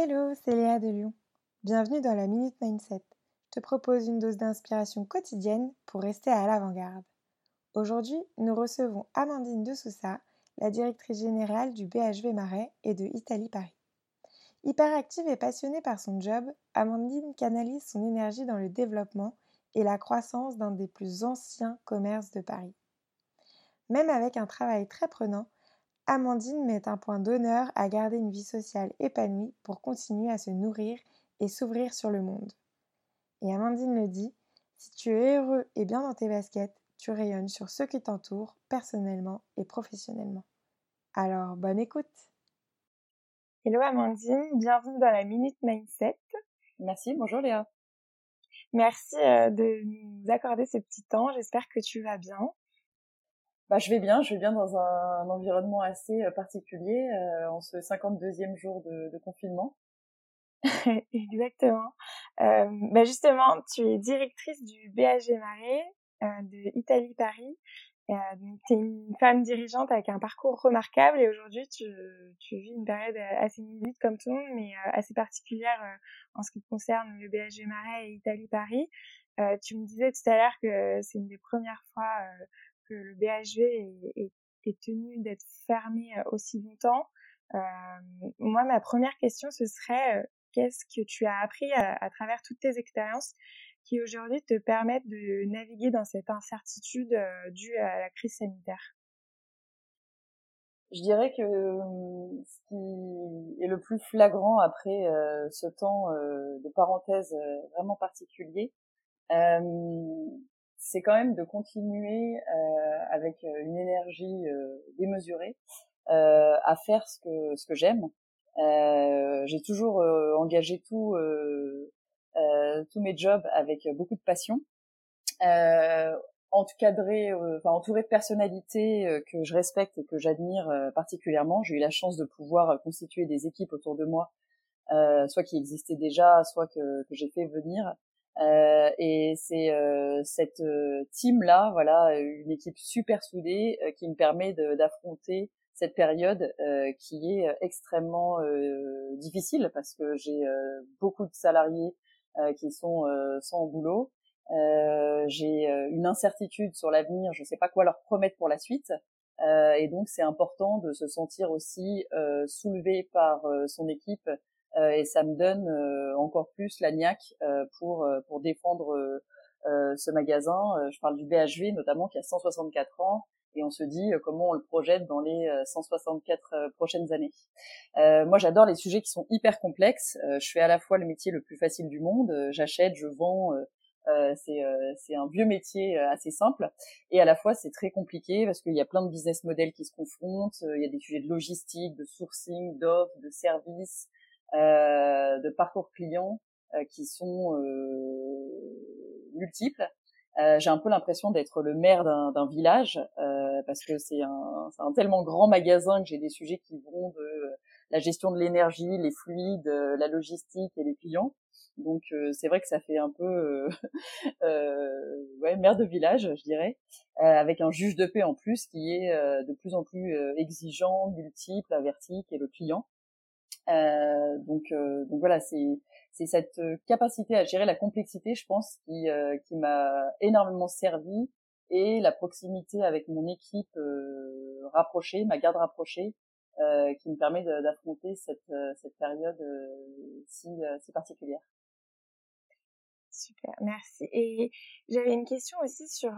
Hello, c'est Léa de Lyon. Bienvenue dans la Minute Mindset. Je te propose une dose d'inspiration quotidienne pour rester à l'avant-garde. Aujourd'hui, nous recevons Amandine de Sousa, la directrice générale du BHV Marais et de Italie Paris. Hyperactive et passionnée par son job, Amandine canalise son énergie dans le développement et la croissance d'un des plus anciens commerces de Paris. Même avec un travail très prenant, Amandine met un point d'honneur à garder une vie sociale épanouie pour continuer à se nourrir et s'ouvrir sur le monde. Et Amandine le dit, si tu es heureux et bien dans tes baskets, tu rayonnes sur ceux qui t'entourent personnellement et professionnellement. Alors, bonne écoute Hello Amandine, bienvenue dans la Minute Mindset. Merci, bonjour Léa. Merci euh, de nous accorder ce petit temps, j'espère que tu vas bien. Bah, je vais bien, je vais bien dans un, environnement assez euh, particulier euh, en ce 52e jour de, de confinement. Exactement. Euh, bah justement, tu es directrice du BHG Marais euh, de Italie Paris. Euh, tu es une femme dirigeante avec un parcours remarquable et aujourd'hui tu, tu vis une période assez inédite comme tout le monde, mais assez particulière en ce qui concerne le BHG Marais et Italie Paris. tu me disais tout à l'heure que c'est une des premières fois que le BHV est, tenu d'être fermé euh, aussi longtemps. Euh, moi, ma première question, ce serait euh, qu'est-ce que tu as appris à, travers toutes tes expériences qui aujourd'hui te permettent de naviguer dans cette incertitude due à la crise sanitaire? Je dirais que ce qui est le plus flagrant après ce temps de parenthèse vraiment particulier, c'est quand même de continuer euh, avec euh, une énergie euh, démesurée à faire ce que ce que j'aime. J'ai toujours engagé tout tous mes jobs avec beaucoup de passion. encadré, enfin entouré de personnalités que je respecte et que j'admire particulièrement. J'ai eu la chance de pouvoir constituer des équipes autour de moi, soit qui existaient déjà, soit que, que j'ai fait venir, euh, et c'est euh, cette euh, team là, voilà, une équipe super soudée qui me permet d'affronter cette période qui est extrêmement difficile parce que j'ai beaucoup de salariés qui sont sans boulot. j'ai une incertitude sur l'avenir, je ne sais pas quoi leur promettre pour la suite. et donc c'est important de se sentir aussi soulevé par son équipe euh, et ça me donne euh, encore plus la niaque euh, pour pour défendre ce magasin. je parle du BHV notamment qui a 164 ans et on se dit comment on le projette dans les 164 prochaines années. Euh, moi, j'adore les sujets qui sont hyper complexes. je fais à la fois le métier le plus facile du monde. J'achète, je vends. c'est c'est un vieux métier assez simple et à la fois c'est très compliqué parce qu'il y a plein de business models qui se confrontent. Il y a des sujets de logistique, de sourcing, d'offres, de services, euh, de parcours clients euh, qui sont euh, multiples. j'ai un peu l'impression d'être le maire d'un village parce que c'est un, un, tellement grand magasin que j'ai des sujets qui vont de la gestion de l'énergie, les fluides, la logistique et les clients. Donc c'est vrai que ça fait un peu euh, ouais maire de village, je dirais, avec un juge de paix en plus qui est de plus en plus exigeant, multiple, averti, qui est le client. Euh, donc, euh, donc voilà, c'est c'est cette capacité à gérer la complexité, je pense, qui euh, qui m'a énormément servi et la proximité avec mon équipe rapprochée, ma garde rapprochée, qui me permet d'affronter cette cette période si si particulière. Super, merci. Et j'avais une question aussi sur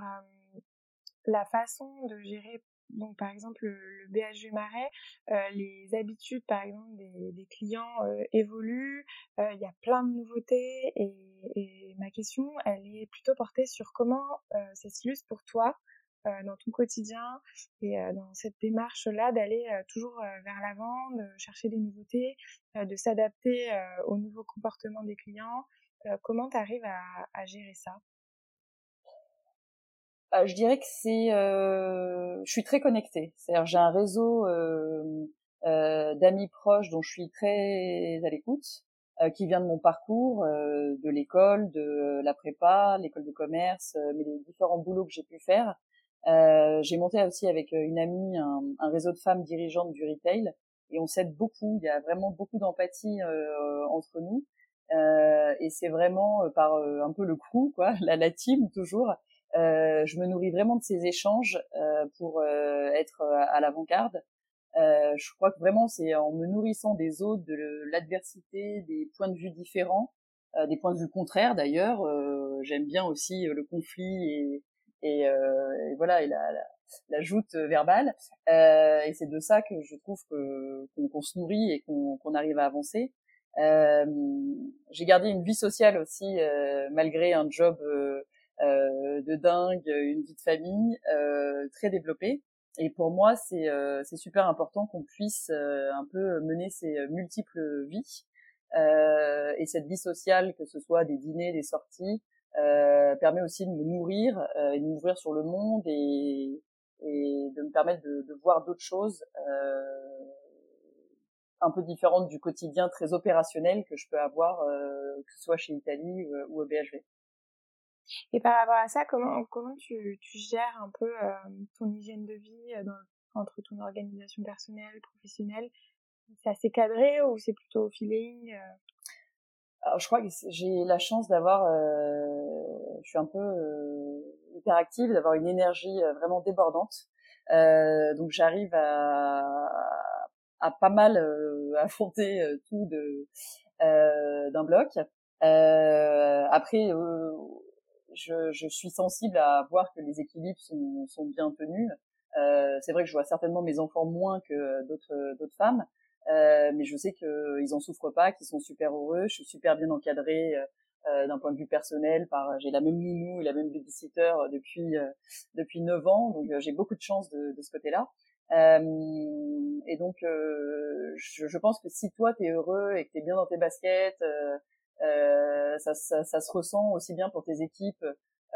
la façon de gérer donc par exemple le, BHV Marais, euh, les habitudes par exemple des, clients euh, évoluent, euh, il y a plein de nouveautés et, ma question elle est plutôt portée sur comment ça s'illustre pour toi dans ton quotidien et dans cette démarche là d'aller toujours vers l'avant, de chercher des nouveautés, de s'adapter aux nouveaux comportements des clients. comment tu arrives à gérer ça? Bah, je dirais que c'est, euh, je suis très connectée. C'est-à-dire j'ai un réseau euh, euh, d'amis proches dont je suis très à l'écoute, euh, qui vient de mon parcours, euh, de l'école, de la prépa, l'école de commerce, euh, mais les différents boulots que j'ai pu faire. j'ai monté aussi avec une amie un, réseau de femmes dirigeantes du retail et on s'aide beaucoup. Il y a vraiment beaucoup d'empathie entre nous. Et c'est vraiment par un peu le crew, quoi, la, la team toujours. Euh, je me nourris vraiment de ces échanges euh, pour être à l'avant-garde. je crois que vraiment c'est en me nourrissant des autres, de l'adversité, des points de vue différents, des points de vue contraires d'ailleurs. J'aime bien aussi le conflit et, et, et voilà et la, la la joute verbale. Euh, et c'est de ça que je trouve qu'on se nourrit et qu'on arrive à avancer. Euh, j'ai gardé une vie sociale aussi euh, malgré un job euh, de dingue, une vie de famille très développée. Et pour moi, c'est c'est super important qu'on puisse un peu mener ces multiples vies. et cette vie sociale, que ce soit des dîners, des sorties, permet aussi de me nourrir et de m'ouvrir sur le monde et, et de me permettre de, de voir d'autres choses euh, un peu différentes du quotidien très opérationnel que je peux avoir, euh, que ce soit chez Italie ou, ou, au BHV. Et par rapport à ça, comment comment tu, tu gères un peu euh, ton hygiène de vie dans, entre ton organisation personnelle, professionnelle? C'est assez cadré ou c'est plutôt au feeling alors, je crois que j'ai la chance d'avoir, euh, je suis un peu euh, hyperactive, d'avoir une énergie euh, vraiment débordante. Euh, donc j'arrive à, à pas mal euh, affronter euh, tout de d'un bloc. après, je, je, suis sensible à voir que les équilibres sont, sont bien tenus. c'est vrai que je vois certainement mes enfants moins que d'autres d'autres femmes. Euh, mais je sais qu'ils en souffrent pas, qu'ils sont super heureux. Je suis super bien encadrée euh, euh d'un point de vue personnel. Par j'ai la même nounou et la même babysitter euh, depuis depuis 9 ans, donc j'ai beaucoup de chance de, de ce côté-là. et donc je, je, pense que si toi t'es heureux et que t'es bien dans tes baskets, ça, ça, ça, se ressent aussi bien pour tes équipes.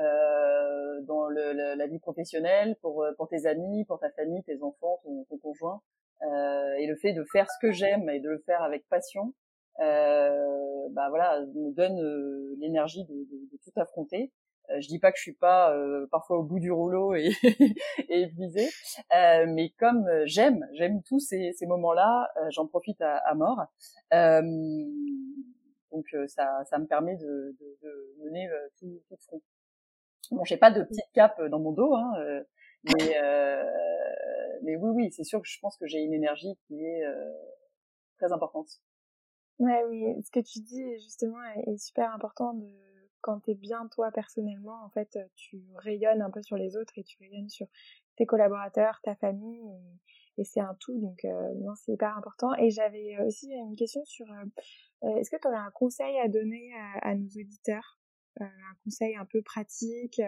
Euh, dans le, la vie professionnelle, pour, pour tes amis, pour ta famille, tes enfants, ton, ton conjoint. Euh, et le fait de faire ce que j'aime et de le faire avec passion, euh, bah voilà, me donne euh, l'énergie de, de, de, tout affronter. Euh, je dis pas que je suis pas euh, parfois au bout du rouleau et, et épuisée, euh, mais comme j'aime, j'aime tous ces, ces moments-là, j'en profite à, à mort. Donc ça, ça me permet de, de, de mener tout, tout front. Bon, j'ai pas de petite cape dans mon dos, hein, mais mais oui, oui, c'est sûr que je pense que j'ai une énergie qui est euh, très importante. Ouais, oui, ce que tu dis justement est super important de quand t'es bien toi personnellement, en fait, tu rayonnes un peu sur les autres et tu rayonnes sur tes collaborateurs, ta famille et, et c'est un tout, donc euh, non, c'est hyper important. Et j'avais aussi une question sur euh, est-ce que tu aurais un conseil à donner à, à nos auditeurs, un conseil un peu pratique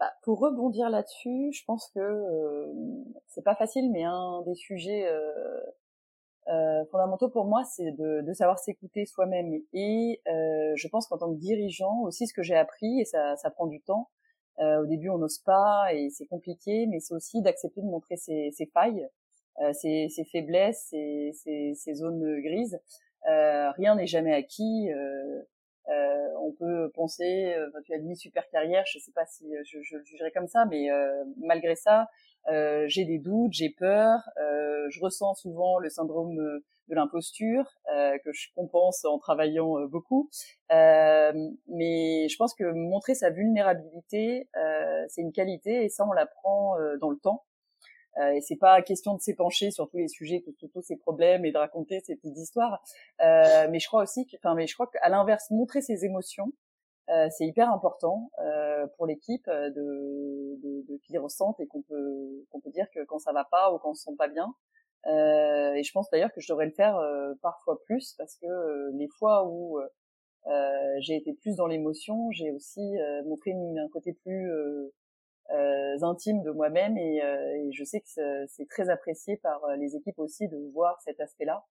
bah, pour rebondir là-dessus, je pense que euh, c'est pas facile, mais un des sujets euh, euh, fondamentaux pour moi, c'est de, de, savoir s'écouter soi-même. Et euh, je pense qu'en tant que dirigeant, aussi ce que j'ai appris, et ça, ça prend du temps. Euh, au début, on n'ose pas et c'est compliqué, mais c'est aussi d'accepter de montrer ses, ses failles, ses, ses, faiblesses, ses, ses, zones grises. Rien n'est jamais acquis. Euh, on peut penser, euh, tu as dit super carrière, je sais pas si euh, je, je le jugerais comme ça, mais malgré ça, j'ai des doutes, j'ai peur, je ressens souvent le syndrome de l'imposture que je compense en travaillant beaucoup. mais je pense que montrer sa vulnérabilité, c'est une qualité et ça on l'apprend dans le temps. Euh, et c'est pas question de s'épancher sur tous les sujets, tous, tous ces problèmes et de raconter ces petites histoires. Euh, mais je crois aussi enfin, mais je crois qu'à l'inverse, montrer ses émotions, euh, c'est hyper important euh, pour l'équipe de, de, de qu'ils ressentent et qu'on peut qu'on peut dire que quand ça va pas ou quand on se sent pas bien. Euh, et je pense d'ailleurs que je devrais le faire euh, parfois plus parce que les fois où j'ai été plus dans l'émotion, j'ai aussi montré une, un côté plus euh, intimes de moi-même et, euh, et, je sais que c'est très apprécié par euh, les équipes aussi de voir cet aspect-là.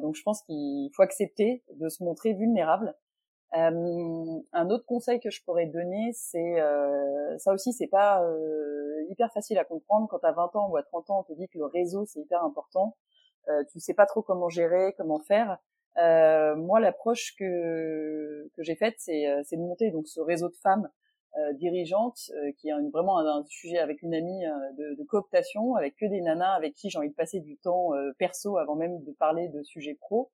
donc je pense qu'il faut accepter de se montrer vulnérable. un autre conseil que je pourrais donner, c'est ça aussi, c'est pas hyper facile à comprendre quand à 20 ans ou à 30 ans on te dit que le réseau c'est hyper important. tu sais pas trop comment gérer, comment faire. moi, l'approche que que j'ai faite, c'est c'est de monter donc ce réseau de femmes dirigeante qui a vraiment un, sujet avec une amie de, de, cooptation, avec que des nanas avec qui j'ai envie de passer du temps perso avant même de parler de sujets pro.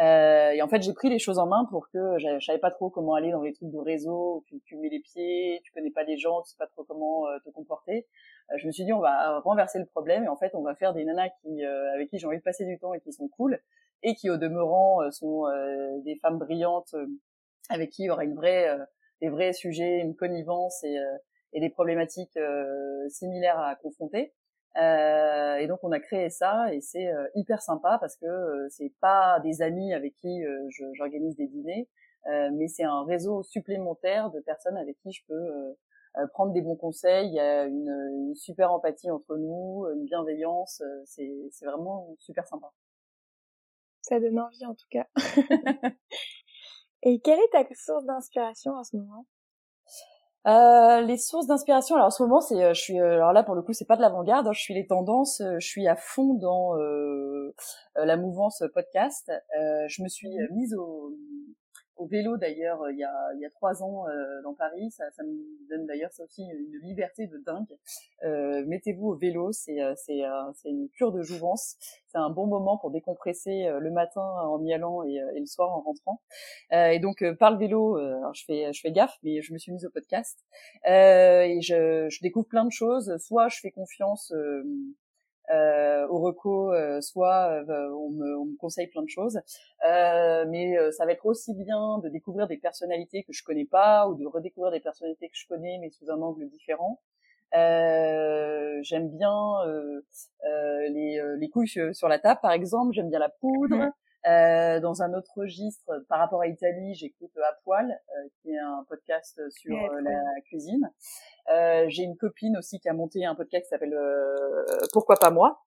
Euh, et en fait, j'ai pris les choses en main pour que je, savais pas trop comment aller dans les trucs de réseau, tu, tu mets les pieds, tu connais pas les gens, tu sais pas trop comment euh, te comporter. Euh, je me suis dit, on va renverser le problème et en fait, on va faire des nanas qui, euh, avec qui j'ai envie de passer du temps et qui sont cool et qui, au demeurant, sont des femmes brillantes avec qui il y aura une vraie, des vrais sujets, une connivence et, et des problématiques similaires à confronter. Euh, et donc on a créé ça et c'est euh, hyper sympa parce que euh, c'est pas des amis avec qui euh, j'organise des dîners, mais c'est un réseau supplémentaire de personnes avec qui je peux prendre des bons conseils. Il y a une, une, super empathie entre nous, une bienveillance. c'est vraiment super sympa. Ça donne envie en tout cas. et quelle est ta source d'inspiration en ce moment? Euh, les sources d'inspiration. Alors en ce moment, c'est, euh, je suis, euh, alors là pour le coup, c'est pas de l'avant-garde. Hein, je suis les tendances. Je suis à fond dans la mouvance podcast. je me suis mmh mise au, au vélo d'ailleurs il y a il y a trois ans euh, dans Paris. Ça, ça me donne d'ailleurs ça aussi une liberté de dingue. Euh, mettez-vous au vélo, c'est euh, c'est c'est une cure de jouvence. C'est un bon moment pour décompresser le matin en y allant et, et le soir en rentrant. et donc par le vélo, alors je fais je fais gaffe, mais je me suis mise au podcast et je, je découvre plein de choses. Soit je fais confiance euh, au reco, euh, soit euh, on me, on, me, conseille plein de choses. Euh, mais ça va être aussi bien de découvrir des personnalités que je connais pas ou de redécouvrir des personnalités que je connais mais sous un angle différent. j'aime bien les, les couilles sur la table, par exemple. J'aime bien la poudre. Euh, dans un autre registre, par rapport à Italie, j'écoute À Poil, euh, qui est un podcast sur euh, la cuisine. J'ai une copine aussi qui a monté un podcast qui s'appelle Pourquoi pas moi,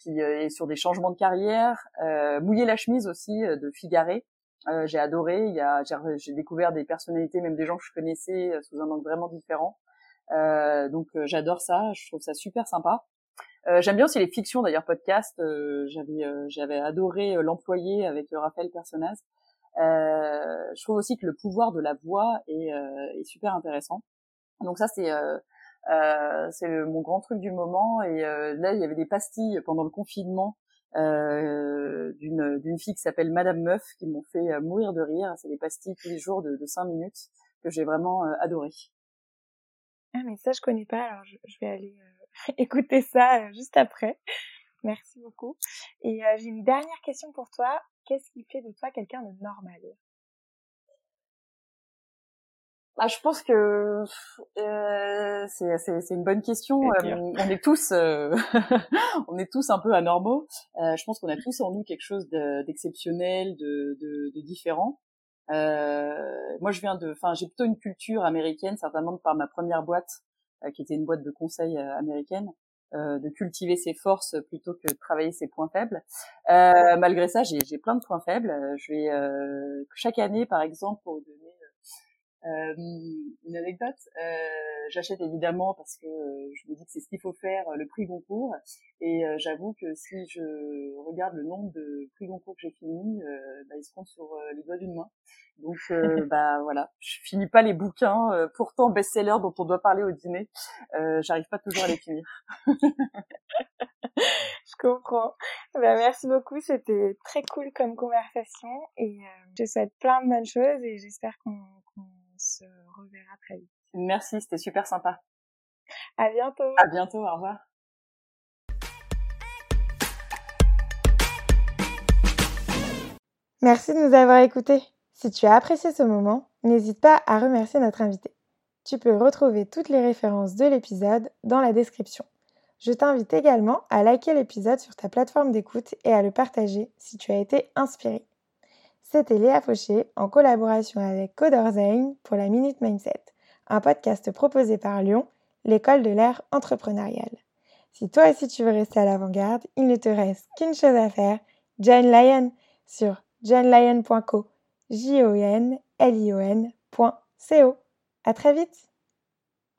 qui est sur des changements de carrière. Mouiller la chemise aussi de Figaré. j'ai adoré. Il y a, j'ai découvert des personnalités, même des gens que je connaissais sous un angle vraiment différent. donc j'adore ça. Je trouve ça super sympa. Euh, j'aime bien aussi les fictions d'ailleurs podcast. Euh, j'avais euh, j'avais adoré l'employé avec Raphaël Personnaz. je trouve aussi que le pouvoir de la voix est, est super intéressant. Donc ça c'est c'est mon grand truc du moment. Et là il y avait des pastilles pendant le confinement d'une d'une fille qui s'appelle Madame Meuf qui m'ont fait mourir de rire. C'est des pastilles tous les jours de, de 5 minutes que j'ai vraiment adoré. Ah mais ça je connais pas alors je, je vais aller écouter ça euh, juste après. Merci beaucoup. Et euh, j'ai une dernière question pour toi. Qu'est-ce qui fait de toi quelqu'un de normal? Bah, je pense que euh, c'est une bonne question. Euh, on est tous on est tous un peu anormaux. je pense qu'on a tous en nous quelque chose d'exceptionnel, de, de, de, différent. moi, je viens de, enfin, j'ai plutôt une culture américaine, certainement par ma première boîte qui était une boîte de conseil euh, américaine, euh, de cultiver ses forces plutôt que de travailler ses points faibles. malgré ça, j'ai plein de points faibles. Je vais chaque année, par exemple, euh, une anecdote, euh, j'achète évidemment parce que je me dis que c'est ce qu'il faut faire, le prix Goncourt. Et j'avoue que si je regarde le nombre de prix Goncourt que j'ai fini, bah, ils se comptent sur les doigts d'une main. Donc bah voilà, je finis pas les bouquins, pourtant best-sellers dont on doit parler au dîner. J'arrive pas toujours à les finir. je comprends. Bah, merci beaucoup, c'était très cool comme conversation et je te souhaite plein de bonnes choses et j'espère qu'on se reverra très vite. Merci, c'était super sympa. À bientôt. À bientôt, au revoir. Merci de nous avoir écoutés. Si tu as apprécié ce moment, n'hésite pas à remercier notre invité. Tu peux retrouver toutes les références de l'épisode dans la description. Je t'invite également à liker l'épisode sur ta plateforme d'écoute et à le partager si tu as été inspiré. C'était Léa Fauché en collaboration avec Coderzain pour la Minute Mindset, un podcast proposé par Lyon, l'école de l'ère entrepreneuriale. Si toi aussi tu veux rester à l'avant-garde, il ne te reste qu'une chose à faire, John Lyon sur johnlyon.co, j o n l i o. À très vite.